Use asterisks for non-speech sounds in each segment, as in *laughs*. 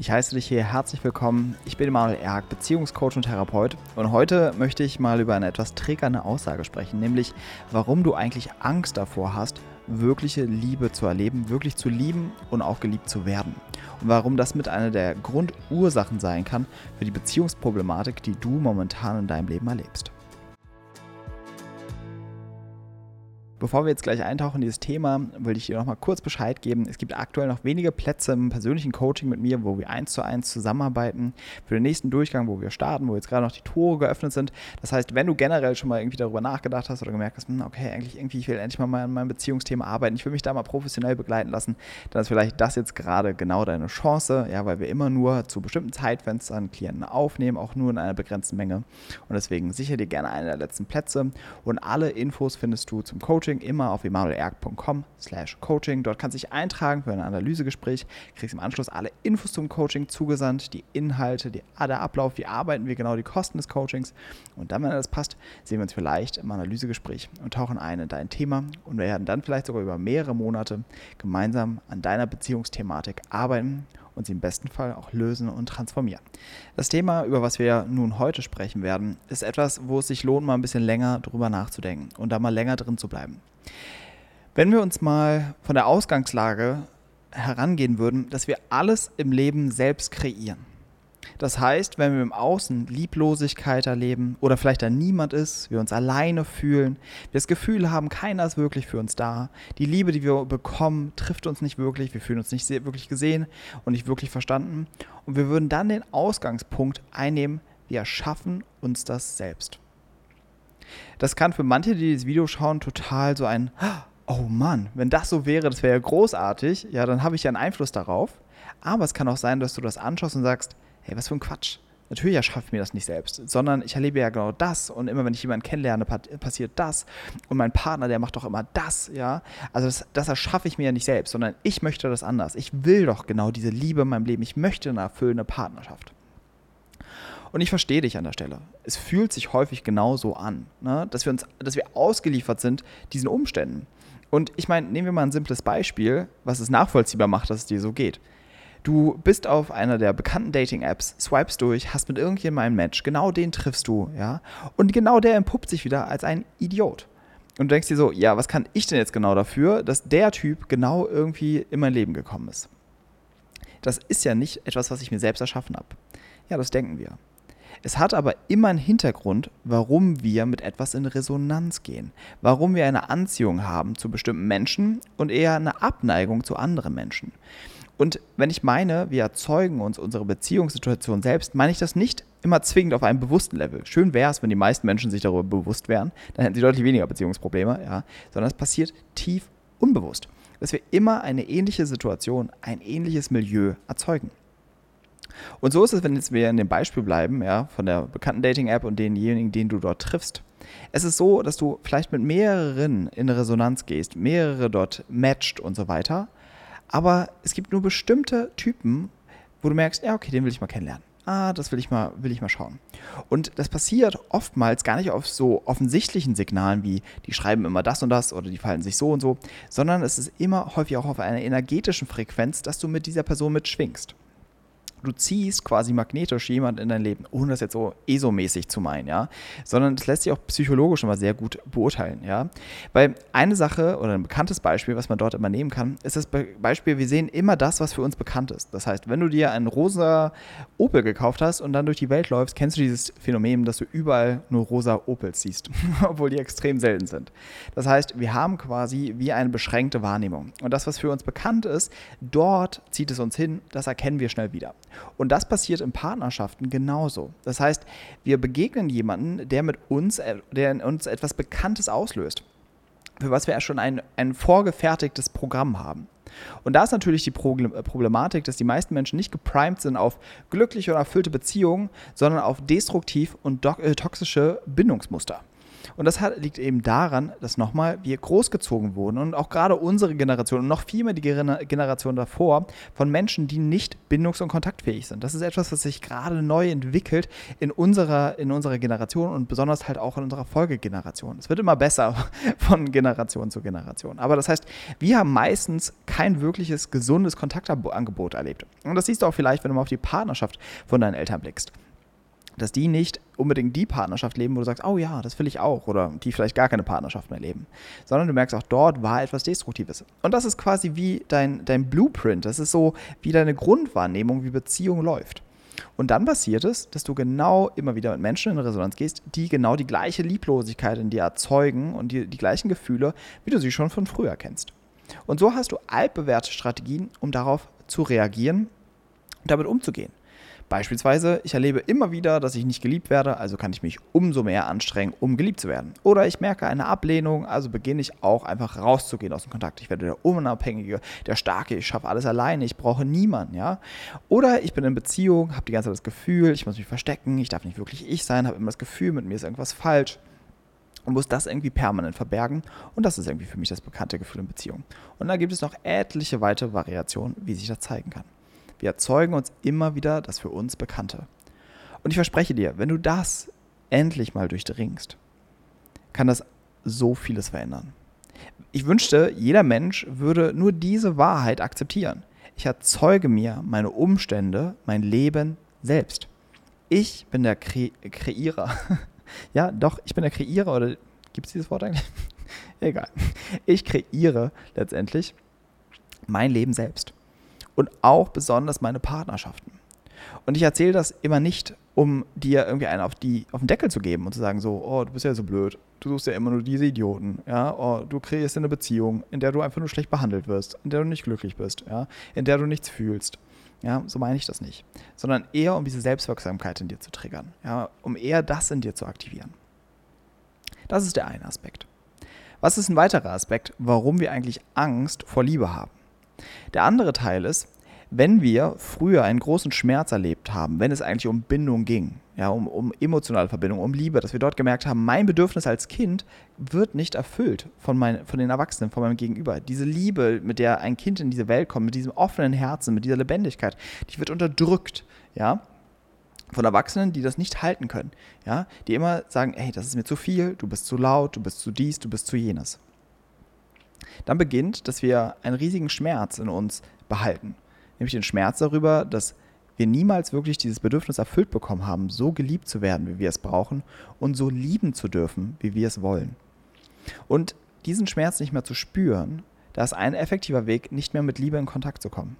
Ich heiße dich hier herzlich willkommen. Ich bin Emanuel Erk, Beziehungscoach und Therapeut. Und heute möchte ich mal über eine etwas triggernde Aussage sprechen, nämlich warum du eigentlich Angst davor hast, wirkliche Liebe zu erleben, wirklich zu lieben und auch geliebt zu werden. Und warum das mit einer der Grundursachen sein kann für die Beziehungsproblematik, die du momentan in deinem Leben erlebst. Bevor wir jetzt gleich eintauchen in dieses Thema, will ich dir noch mal kurz Bescheid geben. Es gibt aktuell noch wenige Plätze im persönlichen Coaching mit mir, wo wir eins zu eins zusammenarbeiten für den nächsten Durchgang, wo wir starten, wo jetzt gerade noch die Tore geöffnet sind. Das heißt, wenn du generell schon mal irgendwie darüber nachgedacht hast oder gemerkt hast, hm, okay, eigentlich irgendwie, ich will endlich mal an meinem Beziehungsthema arbeiten, ich will mich da mal professionell begleiten lassen, dann ist vielleicht das jetzt gerade genau deine Chance, ja, weil wir immer nur zu bestimmten Zeitfenstern Klienten aufnehmen, auch nur in einer begrenzten Menge. Und deswegen sicher dir gerne einen der letzten Plätze und alle Infos findest du zum Coaching Coaching immer auf emanuelerg.com slash coaching. Dort kannst du dich eintragen für ein Analysegespräch, kriegst im Anschluss alle Infos zum Coaching zugesandt, die Inhalte, die, der Ablauf, wie arbeiten wir genau, die Kosten des Coachings. Und dann, wenn das passt, sehen wir uns vielleicht im Analysegespräch und tauchen ein in dein Thema und werden dann vielleicht sogar über mehrere Monate gemeinsam an deiner Beziehungsthematik arbeiten und sie im besten Fall auch lösen und transformieren. Das Thema, über was wir nun heute sprechen werden, ist etwas, wo es sich lohnt, mal ein bisschen länger drüber nachzudenken und da mal länger drin zu bleiben. Wenn wir uns mal von der Ausgangslage herangehen würden, dass wir alles im Leben selbst kreieren. Das heißt, wenn wir im Außen Lieblosigkeit erleben oder vielleicht da niemand ist, wir uns alleine fühlen, wir das Gefühl haben, keiner ist wirklich für uns da, die Liebe, die wir bekommen, trifft uns nicht wirklich, wir fühlen uns nicht wirklich gesehen und nicht wirklich verstanden und wir würden dann den Ausgangspunkt einnehmen, wir erschaffen uns das selbst. Das kann für manche, die dieses Video schauen, total so ein, oh Mann, wenn das so wäre, das wäre ja großartig, ja, dann habe ich ja einen Einfluss darauf. Aber es kann auch sein, dass du das anschaust und sagst, hey, was für ein Quatsch. Natürlich erschaffe ich mir das nicht selbst, sondern ich erlebe ja genau das und immer wenn ich jemanden kennenlerne, passiert das und mein Partner, der macht doch immer das, ja. Also das, das erschaffe ich mir ja nicht selbst, sondern ich möchte das anders. Ich will doch genau diese Liebe in meinem Leben. Ich möchte eine erfüllende Partnerschaft. Und ich verstehe dich an der Stelle. Es fühlt sich häufig genauso an, ne? dass, wir uns, dass wir ausgeliefert sind diesen Umständen. Und ich meine, nehmen wir mal ein simples Beispiel, was es nachvollziehbar macht, dass es dir so geht. Du bist auf einer der bekannten Dating-Apps, swipest durch, hast mit irgendjemandem ein Match, genau den triffst du, ja. Und genau der entpuppt sich wieder als ein Idiot. Und du denkst dir so, ja, was kann ich denn jetzt genau dafür, dass der Typ genau irgendwie in mein Leben gekommen ist? Das ist ja nicht etwas, was ich mir selbst erschaffen habe. Ja, das denken wir. Es hat aber immer einen Hintergrund, warum wir mit etwas in Resonanz gehen, warum wir eine Anziehung haben zu bestimmten Menschen und eher eine Abneigung zu anderen Menschen. Und wenn ich meine, wir erzeugen uns unsere Beziehungssituation selbst, meine ich das nicht immer zwingend auf einem bewussten Level. Schön wäre es, wenn die meisten Menschen sich darüber bewusst wären, dann hätten sie deutlich weniger Beziehungsprobleme, ja, sondern es passiert tief unbewusst, dass wir immer eine ähnliche Situation, ein ähnliches Milieu erzeugen. Und so ist es, wenn jetzt wir in dem Beispiel bleiben, ja, von der bekannten Dating-App und denjenigen, den du dort triffst. Es ist so, dass du vielleicht mit mehreren in Resonanz gehst, mehrere dort matcht und so weiter. Aber es gibt nur bestimmte Typen, wo du merkst, ja, okay, den will ich mal kennenlernen. Ah, das will ich mal, will ich mal schauen. Und das passiert oftmals gar nicht auf so offensichtlichen Signalen wie, die schreiben immer das und das oder die fallen sich so und so, sondern es ist immer häufig auch auf einer energetischen Frequenz, dass du mit dieser Person mitschwingst du ziehst quasi magnetisch jemand in dein Leben, ohne das jetzt so ESO-mäßig zu meinen, ja, sondern das lässt sich auch psychologisch immer sehr gut beurteilen, ja, weil eine Sache oder ein bekanntes Beispiel, was man dort immer nehmen kann, ist das Beispiel, wir sehen immer das, was für uns bekannt ist. Das heißt, wenn du dir einen rosa Opel gekauft hast und dann durch die Welt läufst, kennst du dieses Phänomen, dass du überall nur rosa Opels siehst, *laughs* obwohl die extrem selten sind. Das heißt, wir haben quasi wie eine beschränkte Wahrnehmung und das, was für uns bekannt ist, dort zieht es uns hin, das erkennen wir schnell wieder. Und das passiert in Partnerschaften genauso. Das heißt, wir begegnen jemanden, der mit uns, äh, der in uns etwas Bekanntes auslöst, für was wir ja schon ein, ein vorgefertigtes Programm haben. Und da ist natürlich die äh, Problematik, dass die meisten Menschen nicht geprimed sind auf glückliche oder erfüllte Beziehungen, sondern auf destruktiv und äh, toxische Bindungsmuster. Und das hat, liegt eben daran, dass nochmal wir großgezogen wurden und auch gerade unsere Generation und noch viel mehr die Generation davor von Menschen, die nicht bindungs- und kontaktfähig sind. Das ist etwas, was sich gerade neu entwickelt in unserer, in unserer Generation und besonders halt auch in unserer Folgegeneration. Es wird immer besser *laughs* von Generation zu Generation. Aber das heißt, wir haben meistens kein wirkliches gesundes Kontaktangebot erlebt. Und das siehst du auch vielleicht, wenn du mal auf die Partnerschaft von deinen Eltern blickst dass die nicht unbedingt die Partnerschaft leben, wo du sagst, oh ja, das will ich auch, oder die vielleicht gar keine Partnerschaft mehr leben, sondern du merkst auch, dort war etwas Destruktives. Und das ist quasi wie dein, dein Blueprint, das ist so wie deine Grundwahrnehmung, wie Beziehung läuft. Und dann passiert es, dass du genau immer wieder mit Menschen in Resonanz gehst, die genau die gleiche Lieblosigkeit in dir erzeugen und die, die gleichen Gefühle, wie du sie schon von früher kennst. Und so hast du altbewährte Strategien, um darauf zu reagieren und damit umzugehen. Beispielsweise, ich erlebe immer wieder, dass ich nicht geliebt werde, also kann ich mich umso mehr anstrengen, um geliebt zu werden. Oder ich merke eine Ablehnung, also beginne ich auch einfach rauszugehen aus dem Kontakt. Ich werde der Unabhängige, der Starke, ich schaffe alles alleine, ich brauche niemanden, ja. Oder ich bin in Beziehung, habe die ganze Zeit das Gefühl, ich muss mich verstecken, ich darf nicht wirklich ich sein, habe immer das Gefühl, mit mir ist irgendwas falsch und muss das irgendwie permanent verbergen. Und das ist irgendwie für mich das bekannte Gefühl in Beziehung. Und da gibt es noch etliche weitere Variationen, wie sich das zeigen kann. Wir erzeugen uns immer wieder das für uns Bekannte. Und ich verspreche dir, wenn du das endlich mal durchdringst, kann das so vieles verändern. Ich wünschte, jeder Mensch würde nur diese Wahrheit akzeptieren. Ich erzeuge mir meine Umstände, mein Leben selbst. Ich bin der Kre Kreierer. *laughs* ja, doch, ich bin der Kreierer oder gibt es dieses Wort eigentlich? *laughs* Egal. Ich kreiere letztendlich mein Leben selbst und auch besonders meine Partnerschaften. Und ich erzähle das immer nicht, um dir irgendwie einen auf, die, auf den Deckel zu geben und zu sagen, so, oh, du bist ja so blöd, du suchst ja immer nur diese Idioten, ja, oh, du kreierst eine Beziehung, in der du einfach nur schlecht behandelt wirst, in der du nicht glücklich bist, ja, in der du nichts fühlst. Ja, so meine ich das nicht. Sondern eher, um diese Selbstwirksamkeit in dir zu triggern, ja, um eher das in dir zu aktivieren. Das ist der eine Aspekt. Was ist ein weiterer Aspekt, warum wir eigentlich Angst vor Liebe haben? Der andere Teil ist, wenn wir früher einen großen Schmerz erlebt haben, wenn es eigentlich um Bindung ging, ja, um, um emotionale Verbindung, um Liebe, dass wir dort gemerkt haben, mein Bedürfnis als Kind wird nicht erfüllt von, mein, von den Erwachsenen, von meinem Gegenüber. Diese Liebe, mit der ein Kind in diese Welt kommt, mit diesem offenen Herzen, mit dieser Lebendigkeit, die wird unterdrückt, ja, von Erwachsenen, die das nicht halten können, ja, die immer sagen, hey, das ist mir zu viel, du bist zu laut, du bist zu dies, du bist zu jenes dann beginnt, dass wir einen riesigen Schmerz in uns behalten. Nämlich den Schmerz darüber, dass wir niemals wirklich dieses Bedürfnis erfüllt bekommen haben, so geliebt zu werden, wie wir es brauchen und so lieben zu dürfen, wie wir es wollen. Und diesen Schmerz nicht mehr zu spüren, da ist ein effektiver Weg, nicht mehr mit Liebe in Kontakt zu kommen.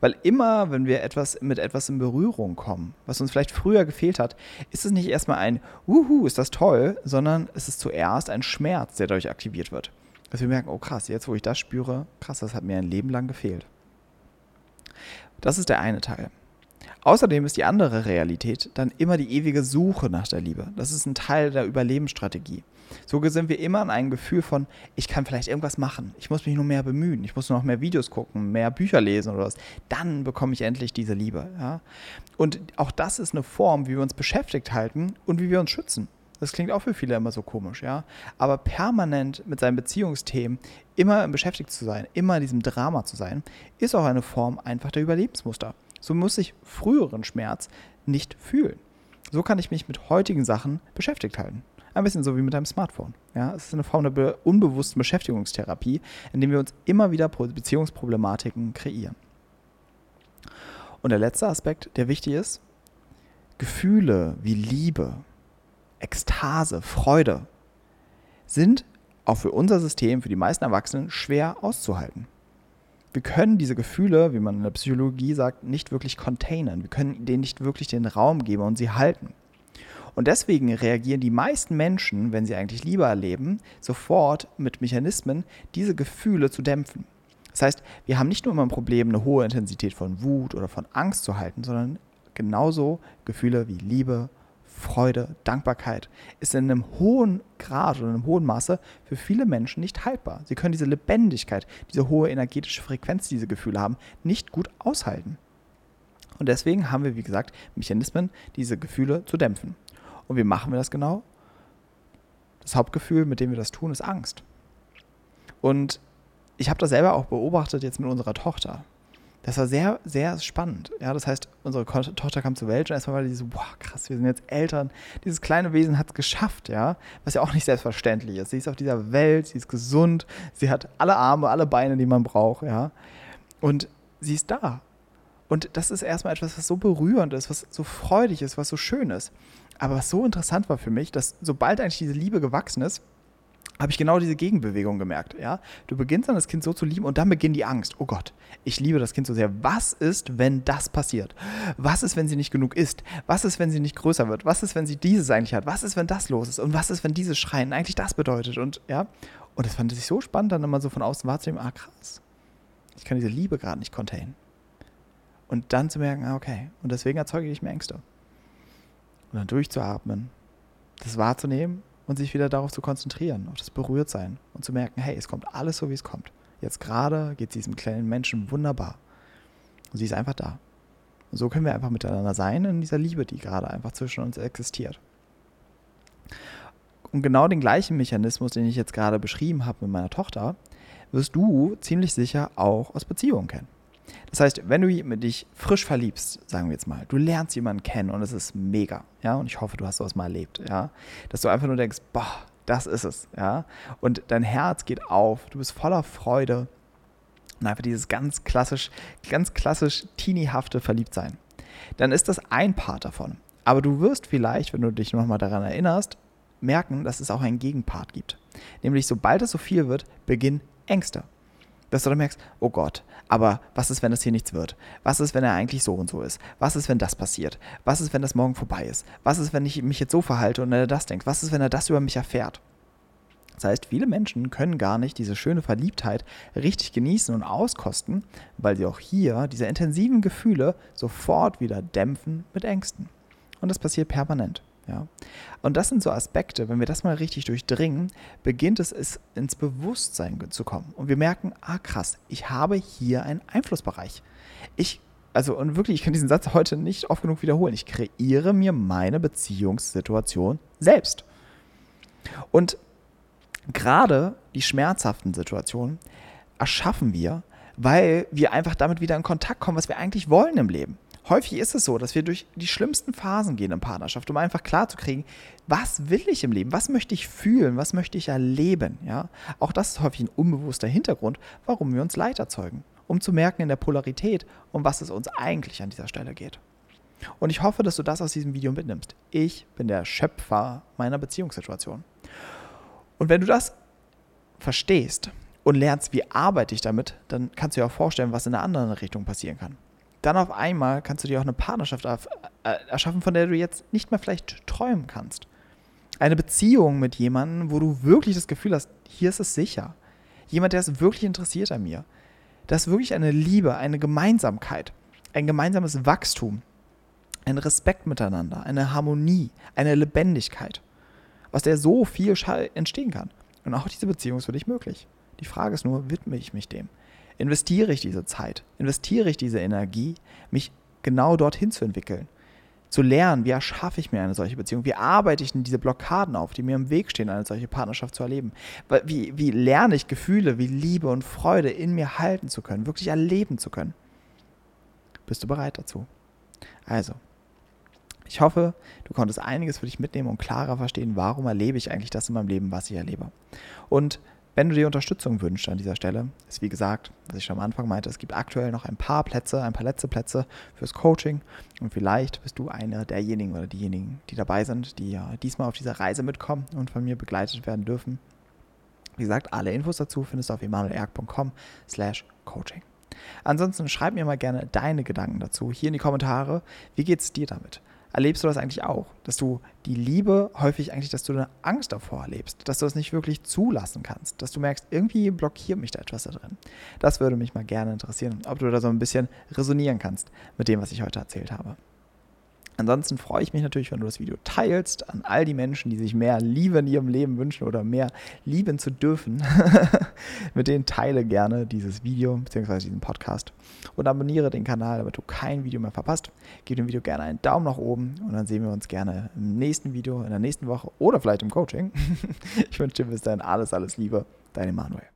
Weil immer, wenn wir etwas mit etwas in Berührung kommen, was uns vielleicht früher gefehlt hat, ist es nicht erstmal ein Wuhu, ist das toll, sondern es ist zuerst ein Schmerz, der dadurch aktiviert wird. Dass wir merken, oh krass, jetzt wo ich das spüre, krass, das hat mir ein Leben lang gefehlt. Das ist der eine Teil. Außerdem ist die andere Realität dann immer die ewige Suche nach der Liebe. Das ist ein Teil der Überlebensstrategie. So sind wir immer an einem Gefühl von, ich kann vielleicht irgendwas machen, ich muss mich nur mehr bemühen, ich muss nur noch mehr Videos gucken, mehr Bücher lesen oder was. Dann bekomme ich endlich diese Liebe. Ja? Und auch das ist eine Form, wie wir uns beschäftigt halten und wie wir uns schützen. Das klingt auch für viele immer so komisch, ja. Aber permanent mit seinen Beziehungsthemen immer beschäftigt zu sein, immer in diesem Drama zu sein, ist auch eine Form einfach der Überlebensmuster. So muss ich früheren Schmerz nicht fühlen. So kann ich mich mit heutigen Sachen beschäftigt halten. Ein bisschen so wie mit einem Smartphone. Ja, es ist eine Form der unbewussten Beschäftigungstherapie, indem wir uns immer wieder Beziehungsproblematiken kreieren. Und der letzte Aspekt, der wichtig ist, Gefühle wie Liebe, Ekstase, Freude sind auch für unser System, für die meisten Erwachsenen schwer auszuhalten. Wir können diese Gefühle, wie man in der Psychologie sagt, nicht wirklich containern. Wir können denen nicht wirklich den Raum geben und sie halten. Und deswegen reagieren die meisten Menschen, wenn sie eigentlich Liebe erleben, sofort mit Mechanismen, diese Gefühle zu dämpfen. Das heißt, wir haben nicht nur immer ein Problem, eine hohe Intensität von Wut oder von Angst zu halten, sondern genauso Gefühle wie Liebe, Freude, Dankbarkeit ist in einem hohen Grad oder in einem hohen Maße für viele Menschen nicht haltbar. Sie können diese Lebendigkeit, diese hohe energetische Frequenz, die diese Gefühle haben, nicht gut aushalten. Und deswegen haben wir, wie gesagt, Mechanismen, diese Gefühle zu dämpfen. Und wie machen wir das genau? das Hauptgefühl, mit dem wir das tun, ist Angst. Und ich habe das selber auch beobachtet jetzt mit unserer Tochter. Das war sehr, sehr spannend. Ja, das heißt, unsere Tochter kam zur Welt und erstmal war die so, boah, krass, wir sind jetzt Eltern. Dieses kleine Wesen hat es geschafft, ja, was ja auch nicht selbstverständlich ist. Sie ist auf dieser Welt, sie ist gesund, sie hat alle Arme, alle Beine, die man braucht, ja. Und sie ist da. Und das ist erstmal etwas, was so berührend ist, was so freudig ist, was so schön ist. Aber was so interessant war für mich, dass sobald eigentlich diese Liebe gewachsen ist, habe ich genau diese Gegenbewegung gemerkt. Ja? Du beginnst dann das Kind so zu lieben und dann beginnt die Angst. Oh Gott, ich liebe das Kind so sehr. Was ist, wenn das passiert? Was ist, wenn sie nicht genug isst? Was ist, wenn sie nicht größer wird? Was ist, wenn sie dieses eigentlich hat? Was ist, wenn das los ist? Und was ist, wenn dieses Schreien eigentlich das bedeutet? Und ja, und das fand ich so spannend, dann immer so von außen wahrzunehmen, ah krass, ich kann diese Liebe gerade nicht containen. Und dann zu merken, ah okay, und deswegen erzeuge ich mir Ängste. Und dann durchzuatmen, das wahrzunehmen und sich wieder darauf zu konzentrieren, auf das Berührtsein und zu merken, hey, es kommt alles so, wie es kommt. Jetzt gerade geht es diesem kleinen Menschen wunderbar. Und sie ist einfach da. Und so können wir einfach miteinander sein in dieser Liebe, die gerade einfach zwischen uns existiert. Und genau den gleichen Mechanismus, den ich jetzt gerade beschrieben habe mit meiner Tochter, wirst du ziemlich sicher auch aus Beziehungen kennen. Das heißt, wenn du dich frisch verliebst, sagen wir jetzt mal, du lernst jemanden kennen und es ist mega, ja, und ich hoffe, du hast sowas mal erlebt, ja, dass du einfach nur denkst, boah, das ist es, ja, und dein Herz geht auf, du bist voller Freude und einfach dieses ganz klassisch, ganz klassisch teeniehafte Verliebtsein. Dann ist das ein Part davon. Aber du wirst vielleicht, wenn du dich nochmal daran erinnerst, merken, dass es auch einen Gegenpart gibt. Nämlich, sobald es so viel wird, beginnen Ängste dass du dann merkst, oh Gott, aber was ist, wenn das hier nichts wird? Was ist, wenn er eigentlich so und so ist? Was ist, wenn das passiert? Was ist, wenn das morgen vorbei ist? Was ist, wenn ich mich jetzt so verhalte und er das denkt? Was ist, wenn er das über mich erfährt? Das heißt, viele Menschen können gar nicht diese schöne Verliebtheit richtig genießen und auskosten, weil sie auch hier diese intensiven Gefühle sofort wieder dämpfen mit Ängsten. Und das passiert permanent. Ja? Und das sind so Aspekte, wenn wir das mal richtig durchdringen, beginnt es, es ins Bewusstsein zu kommen. Und wir merken, ah krass, ich habe hier einen Einflussbereich. Ich, also und wirklich, ich kann diesen Satz heute nicht oft genug wiederholen. Ich kreiere mir meine Beziehungssituation selbst. Und gerade die schmerzhaften Situationen erschaffen wir, weil wir einfach damit wieder in Kontakt kommen, was wir eigentlich wollen im Leben häufig ist es so, dass wir durch die schlimmsten Phasen gehen in Partnerschaft, um einfach klarzukriegen, was will ich im Leben, was möchte ich fühlen, was möchte ich erleben. Ja? Auch das ist häufig ein unbewusster Hintergrund, warum wir uns Leid erzeugen, um zu merken in der Polarität, um was es uns eigentlich an dieser Stelle geht. Und ich hoffe, dass du das aus diesem Video mitnimmst. Ich bin der Schöpfer meiner Beziehungssituation. Und wenn du das verstehst und lernst, wie arbeite ich damit, dann kannst du dir auch vorstellen, was in einer anderen Richtung passieren kann dann auf einmal kannst du dir auch eine Partnerschaft äh, erschaffen, von der du jetzt nicht mehr vielleicht träumen kannst. Eine Beziehung mit jemandem, wo du wirklich das Gefühl hast, hier ist es sicher. Jemand, der ist wirklich interessiert an mir. Das ist wirklich eine Liebe, eine Gemeinsamkeit, ein gemeinsames Wachstum, ein Respekt miteinander, eine Harmonie, eine Lebendigkeit, aus der so viel entstehen kann. Und auch diese Beziehung ist für dich möglich. Die Frage ist nur, widme ich mich dem? Investiere ich diese Zeit, investiere ich diese Energie, mich genau dorthin zu entwickeln. Zu lernen, wie erschaffe ich mir eine solche Beziehung? Wie arbeite ich denn diese Blockaden auf, die mir im Weg stehen, eine solche Partnerschaft zu erleben? Wie, wie lerne ich Gefühle wie Liebe und Freude in mir halten zu können, wirklich erleben zu können? Bist du bereit dazu? Also, ich hoffe, du konntest einiges für dich mitnehmen und klarer verstehen, warum erlebe ich eigentlich das in meinem Leben, was ich erlebe. Und wenn du dir Unterstützung wünschst an dieser Stelle, ist wie gesagt, was ich schon am Anfang meinte, es gibt aktuell noch ein paar Plätze, ein paar letzte Plätze fürs Coaching und vielleicht bist du einer derjenigen oder diejenigen, die dabei sind, die ja diesmal auf dieser Reise mitkommen und von mir begleitet werden dürfen. Wie gesagt, alle Infos dazu findest du auf emanuelerg.com slash coaching. Ansonsten schreib mir mal gerne deine Gedanken dazu hier in die Kommentare. Wie geht es dir damit? Erlebst du das eigentlich auch, dass du die Liebe häufig eigentlich, dass du eine Angst davor erlebst, dass du es nicht wirklich zulassen kannst, dass du merkst, irgendwie blockiert mich da etwas da drin. Das würde mich mal gerne interessieren, ob du da so ein bisschen resonieren kannst mit dem, was ich heute erzählt habe. Ansonsten freue ich mich natürlich, wenn du das Video teilst an all die Menschen, die sich mehr Liebe in ihrem Leben wünschen oder mehr lieben zu dürfen. *laughs* Mit denen teile gerne dieses Video bzw. diesen Podcast und abonniere den Kanal, damit du kein Video mehr verpasst. Gib dem Video gerne einen Daumen nach oben und dann sehen wir uns gerne im nächsten Video, in der nächsten Woche oder vielleicht im Coaching. *laughs* Ich wünsche dir bis dahin alles, alles Liebe. Dein Emanuel.